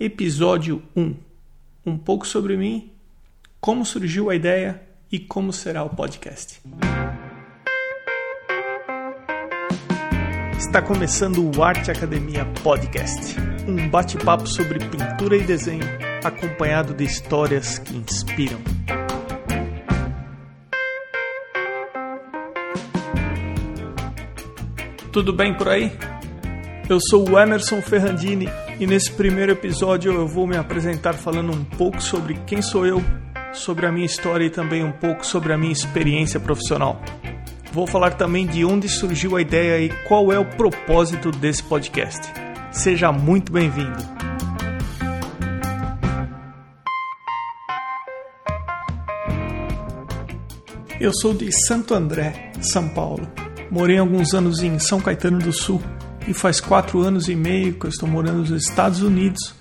Episódio 1 Um pouco sobre mim, como surgiu a ideia e como será o podcast. Está começando o Arte Academia Podcast um bate-papo sobre pintura e desenho, acompanhado de histórias que inspiram. Tudo bem por aí? Eu sou o Emerson Ferrandini e nesse primeiro episódio eu vou me apresentar falando um pouco sobre quem sou eu, sobre a minha história e também um pouco sobre a minha experiência profissional. Vou falar também de onde surgiu a ideia e qual é o propósito desse podcast. Seja muito bem-vindo. Eu sou de Santo André, São Paulo. Morei alguns anos em São Caetano do Sul e faz quatro anos e meio que eu estou morando nos Estados Unidos,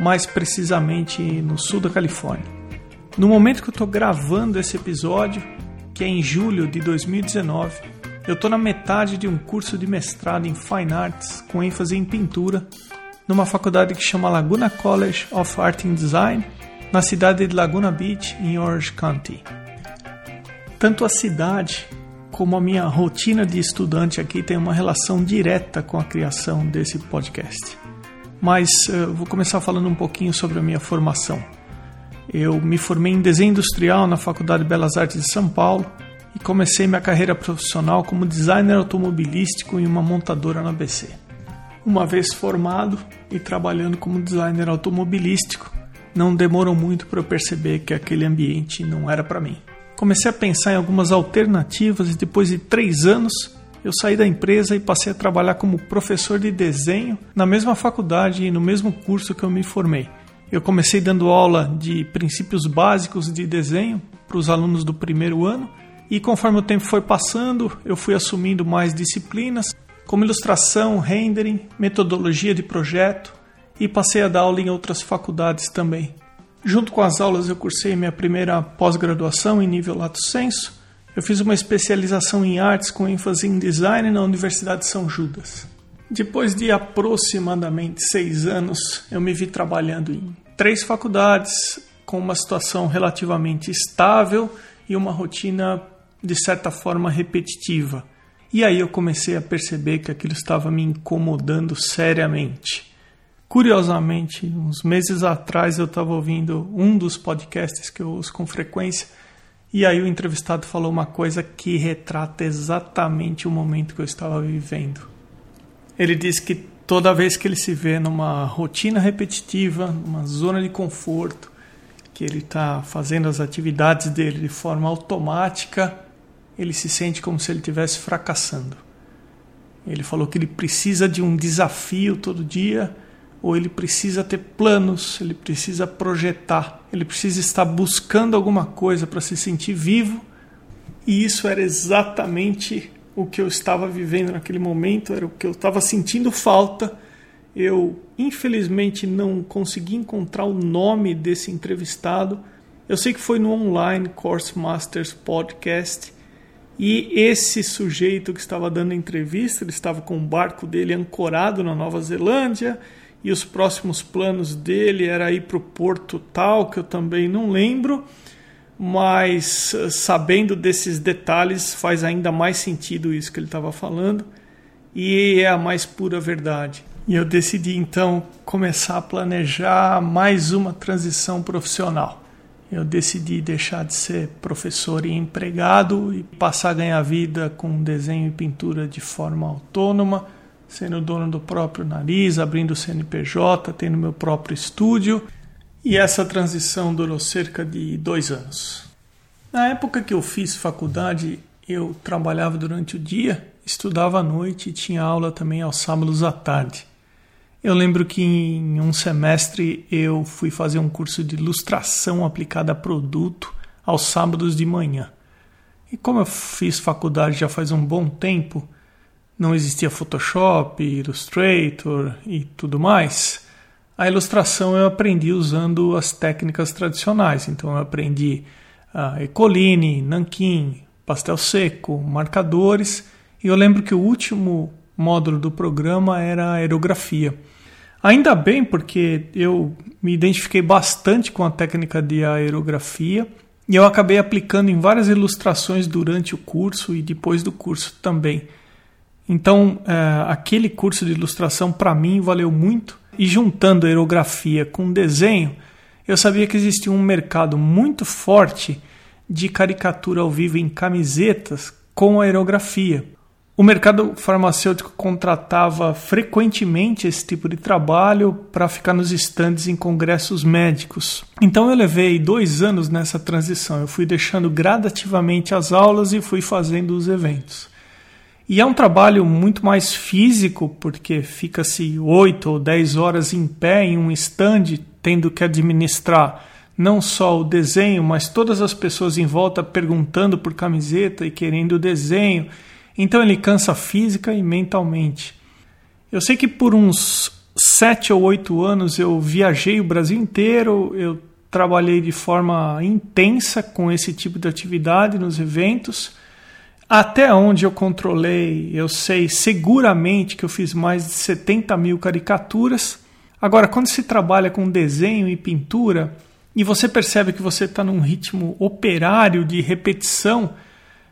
mais precisamente no sul da Califórnia. No momento que eu estou gravando esse episódio, que é em julho de 2019, eu estou na metade de um curso de mestrado em Fine Arts com ênfase em pintura, numa faculdade que chama Laguna College of Art and Design, na cidade de Laguna Beach, em Orange County. Tanto a cidade como a minha rotina de estudante aqui tem uma relação direta com a criação desse podcast. Mas uh, vou começar falando um pouquinho sobre a minha formação. Eu me formei em desenho industrial na Faculdade de Belas Artes de São Paulo e comecei minha carreira profissional como designer automobilístico em uma montadora na ABC. Uma vez formado e trabalhando como designer automobilístico, não demorou muito para eu perceber que aquele ambiente não era para mim. Comecei a pensar em algumas alternativas e depois de três anos eu saí da empresa e passei a trabalhar como professor de desenho na mesma faculdade e no mesmo curso que eu me formei. Eu comecei dando aula de princípios básicos de desenho para os alunos do primeiro ano e conforme o tempo foi passando, eu fui assumindo mais disciplinas, como ilustração, rendering, metodologia de projeto e passei a dar aula em outras faculdades também. Junto com as aulas, eu cursei minha primeira pós-graduação em nível lato sensu. Eu fiz uma especialização em artes com ênfase em design na Universidade de São Judas. Depois de aproximadamente seis anos, eu me vi trabalhando em três faculdades, com uma situação relativamente estável e uma rotina de certa forma repetitiva. E aí eu comecei a perceber que aquilo estava me incomodando seriamente. Curiosamente, uns meses atrás eu estava ouvindo um dos podcasts que eu ouço com frequência, e aí o entrevistado falou uma coisa que retrata exatamente o momento que eu estava vivendo. Ele disse que toda vez que ele se vê numa rotina repetitiva, numa zona de conforto, que ele está fazendo as atividades dele de forma automática, ele se sente como se ele estivesse fracassando. Ele falou que ele precisa de um desafio todo dia ou ele precisa ter planos, ele precisa projetar, ele precisa estar buscando alguma coisa para se sentir vivo. E isso era exatamente o que eu estava vivendo naquele momento, era o que eu estava sentindo falta. Eu, infelizmente, não consegui encontrar o nome desse entrevistado. Eu sei que foi no Online Course Masters Podcast. E esse sujeito que estava dando entrevista, ele estava com o barco dele ancorado na Nova Zelândia e os próximos planos dele era ir para o porto tal, que eu também não lembro, mas eh, sabendo desses detalhes faz ainda mais sentido isso que ele estava falando e é a mais pura verdade. E eu decidi então começar a planejar mais uma transição profissional. Eu decidi deixar de ser professor e empregado e passar a ganhar vida com desenho e pintura de forma autônoma sendo dono do próprio nariz, abrindo o CNPJ, tendo meu próprio estúdio. E essa transição durou cerca de dois anos. Na época que eu fiz faculdade, eu trabalhava durante o dia, estudava à noite e tinha aula também aos sábados à tarde. Eu lembro que em um semestre eu fui fazer um curso de ilustração aplicada a produto aos sábados de manhã. E como eu fiz faculdade já faz um bom tempo, não existia Photoshop, Illustrator e tudo mais, a ilustração eu aprendi usando as técnicas tradicionais. Então eu aprendi uh, Ecoline, Nankin, pastel seco, marcadores. E eu lembro que o último módulo do programa era aerografia. Ainda bem, porque eu me identifiquei bastante com a técnica de aerografia e eu acabei aplicando em várias ilustrações durante o curso e depois do curso também. Então, é, aquele curso de ilustração para mim valeu muito. E juntando aerografia com desenho, eu sabia que existia um mercado muito forte de caricatura ao vivo em camisetas com aerografia. O mercado farmacêutico contratava frequentemente esse tipo de trabalho para ficar nos estandes em congressos médicos. Então eu levei dois anos nessa transição. Eu fui deixando gradativamente as aulas e fui fazendo os eventos. E é um trabalho muito mais físico, porque fica-se oito ou dez horas em pé em um stand, tendo que administrar não só o desenho, mas todas as pessoas em volta perguntando por camiseta e querendo o desenho então ele cansa física e mentalmente. Eu sei que por uns sete ou oito anos eu viajei o Brasil inteiro, eu trabalhei de forma intensa com esse tipo de atividade nos eventos. Até onde eu controlei, eu sei seguramente que eu fiz mais de 70 mil caricaturas. Agora, quando se trabalha com desenho e pintura e você percebe que você está num ritmo operário de repetição,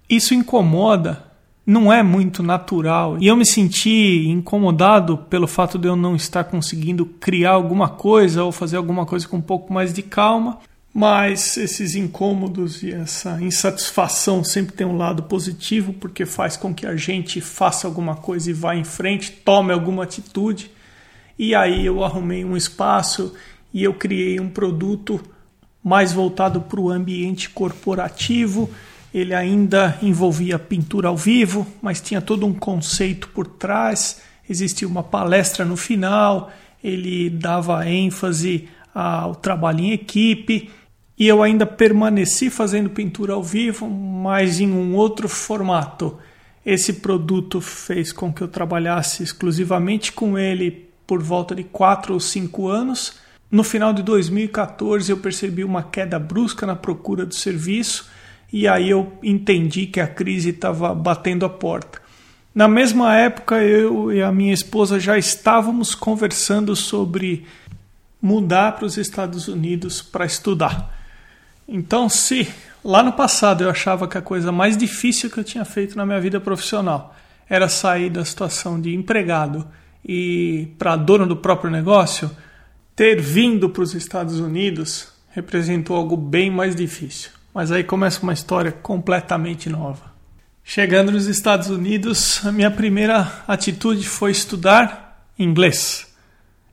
isso incomoda não é muito natural. E eu me senti incomodado pelo fato de eu não estar conseguindo criar alguma coisa ou fazer alguma coisa com um pouco mais de calma. Mas esses incômodos e essa insatisfação sempre tem um lado positivo, porque faz com que a gente faça alguma coisa e vá em frente, tome alguma atitude. E aí eu arrumei um espaço e eu criei um produto mais voltado para o ambiente corporativo ele ainda envolvia pintura ao vivo, mas tinha todo um conceito por trás. Existia uma palestra no final, ele dava ênfase ao trabalho em equipe. E eu ainda permaneci fazendo pintura ao vivo, mas em um outro formato. Esse produto fez com que eu trabalhasse exclusivamente com ele por volta de 4 ou 5 anos. No final de 2014, eu percebi uma queda brusca na procura do serviço e aí eu entendi que a crise estava batendo a porta. Na mesma época, eu e a minha esposa já estávamos conversando sobre mudar para os Estados Unidos para estudar. Então, se lá no passado eu achava que a coisa mais difícil que eu tinha feito na minha vida profissional era sair da situação de empregado e para dono do próprio negócio, ter vindo para os Estados Unidos representou algo bem mais difícil. Mas aí começa uma história completamente nova. Chegando nos Estados Unidos, a minha primeira atitude foi estudar inglês.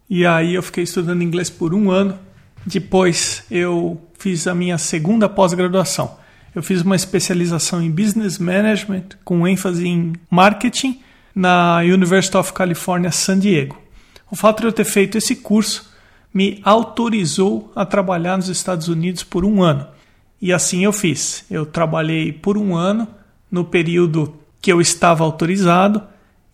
E aí eu fiquei estudando inglês por um ano. Depois eu fiz a minha segunda pós-graduação. Eu fiz uma especialização em Business Management com ênfase em marketing na University of California, San Diego. O fato de eu ter feito esse curso me autorizou a trabalhar nos Estados Unidos por um ano. E assim eu fiz. Eu trabalhei por um ano no período que eu estava autorizado,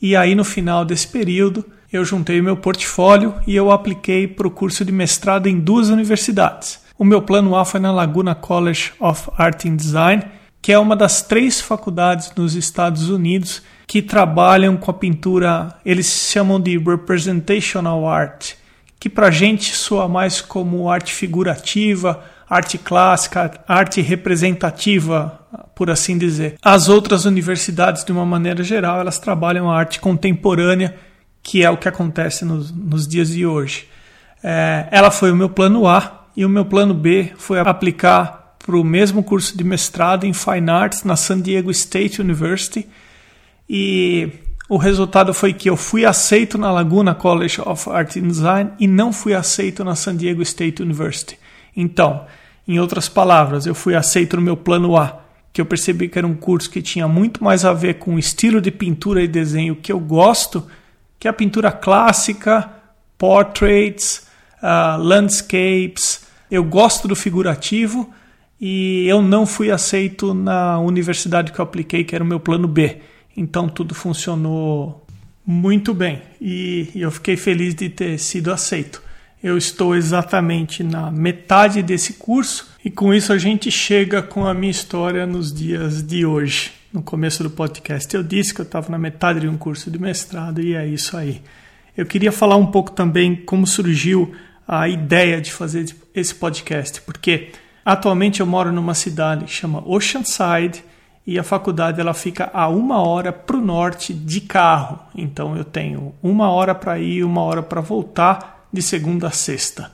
e aí no final desse período eu juntei meu portfólio e eu apliquei para o curso de mestrado em duas universidades. O meu plano A foi na Laguna College of Art and Design, que é uma das três faculdades nos Estados Unidos que trabalham com a pintura, eles chamam de representational art, que para a gente soa mais como arte figurativa arte clássica, arte representativa, por assim dizer. As outras universidades, de uma maneira geral, elas trabalham a arte contemporânea, que é o que acontece nos, nos dias de hoje. É, ela foi o meu plano A e o meu plano B foi aplicar para o mesmo curso de mestrado em Fine Arts na San Diego State University e o resultado foi que eu fui aceito na Laguna College of Art and Design e não fui aceito na San Diego State University. Então, em outras palavras, eu fui aceito no meu plano A, que eu percebi que era um curso que tinha muito mais a ver com o estilo de pintura e desenho que eu gosto, que é a pintura clássica, portraits, uh, landscapes. Eu gosto do figurativo e eu não fui aceito na universidade que eu apliquei, que era o meu plano B. Então tudo funcionou muito bem e eu fiquei feliz de ter sido aceito. Eu estou exatamente na metade desse curso e com isso a gente chega com a minha história nos dias de hoje. No começo do podcast eu disse que eu estava na metade de um curso de mestrado e é isso aí. Eu queria falar um pouco também como surgiu a ideia de fazer esse podcast, porque atualmente eu moro numa cidade que chama Oceanside e a faculdade ela fica a uma hora para o norte de carro. Então eu tenho uma hora para ir, uma hora para voltar de segunda a sexta.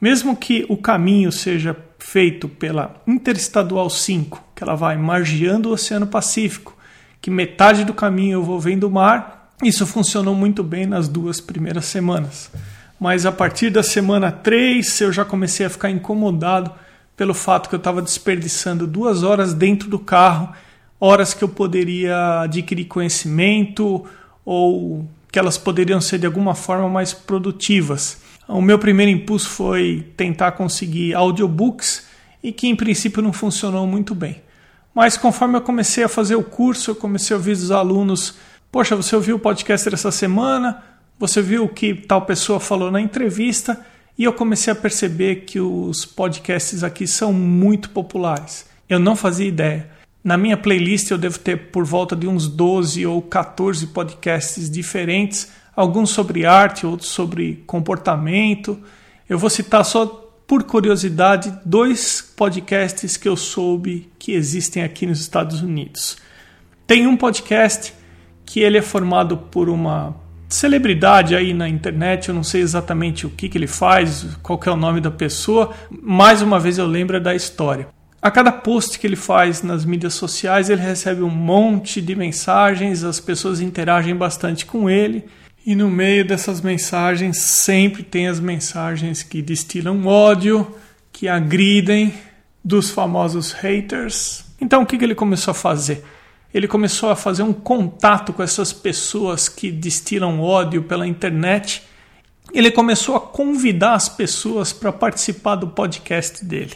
Mesmo que o caminho seja feito pela Interestadual 5, que ela vai margeando o Oceano Pacífico, que metade do caminho eu vou vendo o mar, isso funcionou muito bem nas duas primeiras semanas. Mas a partir da semana 3 eu já comecei a ficar incomodado pelo fato que eu estava desperdiçando duas horas dentro do carro, horas que eu poderia adquirir conhecimento ou que elas poderiam ser de alguma forma mais produtivas. O meu primeiro impulso foi tentar conseguir audiobooks e que em princípio não funcionou muito bem. Mas conforme eu comecei a fazer o curso, eu comecei a ouvir dos alunos: Poxa, você ouviu o podcast dessa semana? Você viu o que tal pessoa falou na entrevista? E eu comecei a perceber que os podcasts aqui são muito populares. Eu não fazia ideia. Na minha playlist eu devo ter por volta de uns 12 ou 14 podcasts diferentes alguns sobre arte, outros sobre comportamento. Eu vou citar só por curiosidade dois podcasts que eu soube que existem aqui nos Estados Unidos. Tem um podcast que ele é formado por uma celebridade aí na internet, eu não sei exatamente o que, que ele faz, qual é o nome da pessoa, mais uma vez eu lembro da história. A cada post que ele faz nas mídias sociais, ele recebe um monte de mensagens, as pessoas interagem bastante com ele e no meio dessas mensagens sempre tem as mensagens que destilam ódio, que agridem, dos famosos haters. Então o que, ele começou a fazer? Ele começou a fazer um contato com essas pessoas que destilam ódio pela internet. Ele começou a convidar as pessoas para participar do podcast dele.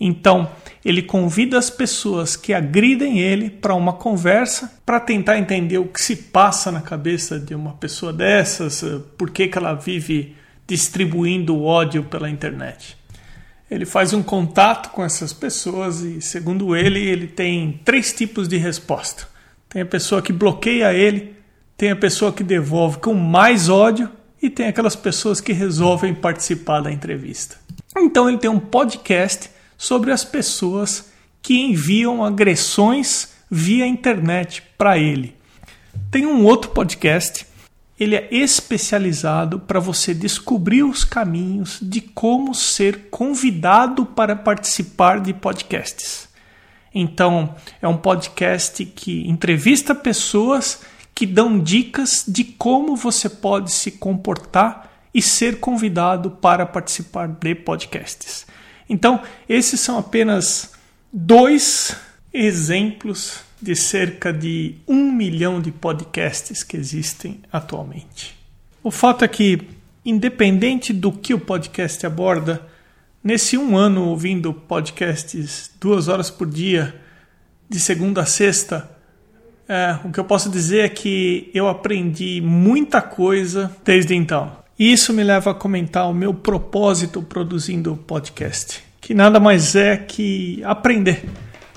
Então, ele convida as pessoas que agridem ele para uma conversa para tentar entender o que se passa na cabeça de uma pessoa dessas, eh, por que, que ela vive distribuindo ódio pela internet. Ele faz um contato com essas pessoas e, segundo ele, ele tem três tipos de resposta. Tem a pessoa que bloqueia ele, tem a pessoa que devolve com mais ódio e tem aquelas pessoas que resolvem participar da entrevista. Então ele tem um podcast sobre as pessoas que enviam agressões via internet para ele. Tem um outro podcast, ele é especializado para você descobrir os caminhos de como ser convidado para participar de podcasts. Então, é um podcast que entrevista pessoas que dão dicas de como você pode se comportar e ser convidado para participar de podcasts. Então, esses são apenas dois exemplos de cerca de um milhão de podcasts que existem atualmente. O fato é que, independente do que o podcast aborda, nesse um ano ouvindo podcasts duas horas por dia, de segunda a sexta, é, o que eu posso dizer é que eu aprendi muita coisa desde então. E isso me leva a comentar o meu propósito produzindo o podcast, que nada mais é que aprender.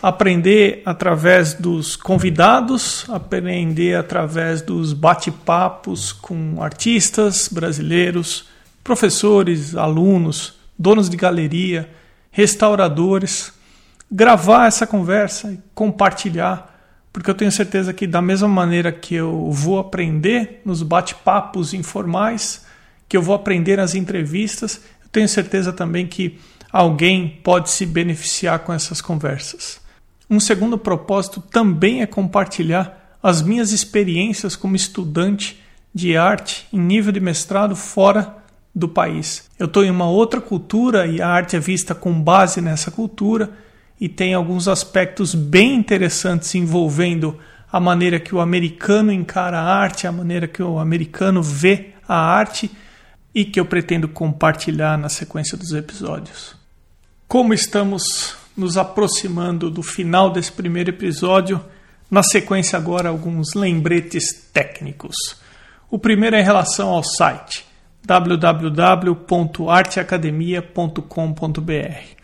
Aprender através dos convidados, aprender através dos bate-papos com artistas brasileiros, professores, alunos, donos de galeria, restauradores, gravar essa conversa e compartilhar porque eu tenho certeza que da mesma maneira que eu vou aprender nos bate-papos informais, que eu vou aprender nas entrevistas, eu tenho certeza também que alguém pode se beneficiar com essas conversas. Um segundo propósito também é compartilhar as minhas experiências como estudante de arte em nível de mestrado fora do país. Eu estou em uma outra cultura e a arte é vista com base nessa cultura e tem alguns aspectos bem interessantes envolvendo a maneira que o americano encara a arte, a maneira que o americano vê a arte e que eu pretendo compartilhar na sequência dos episódios. Como estamos nos aproximando do final desse primeiro episódio, na sequência agora alguns lembretes técnicos. O primeiro é em relação ao site www.arteacademia.com.br.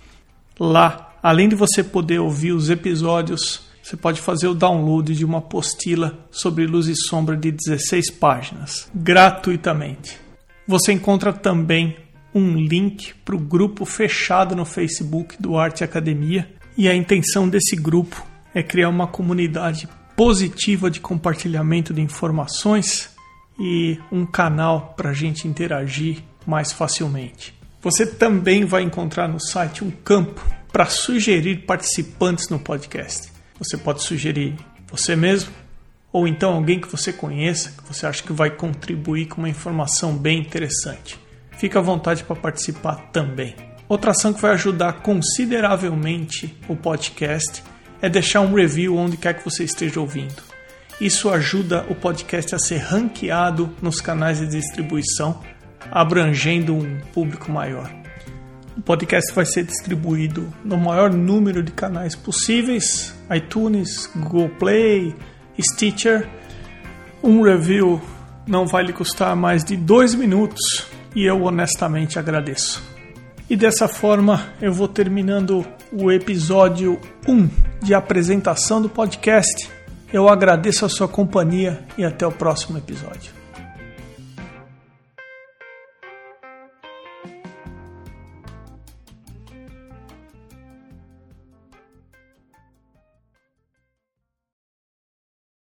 Lá, além de você poder ouvir os episódios você pode fazer o download de uma apostila sobre luz e sombra de 16 páginas, gratuitamente. Você encontra também um link para o grupo fechado no Facebook do Arte Academia, e a intenção desse grupo é criar uma comunidade positiva de compartilhamento de informações e um canal para a gente interagir mais facilmente. Você também vai encontrar no site um campo para sugerir participantes no podcast. Você pode sugerir você mesmo ou então alguém que você conheça, que você acha que vai contribuir com uma informação bem interessante. Fique à vontade para participar também. Outra ação que vai ajudar consideravelmente o podcast é deixar um review onde quer que você esteja ouvindo. Isso ajuda o podcast a ser ranqueado nos canais de distribuição, abrangendo um público maior. O podcast vai ser distribuído no maior número de canais possíveis: iTunes, Google Play, Stitcher. Um review não vai lhe custar mais de dois minutos e eu honestamente agradeço. E dessa forma eu vou terminando o episódio 1 de apresentação do podcast. Eu agradeço a sua companhia e até o próximo episódio.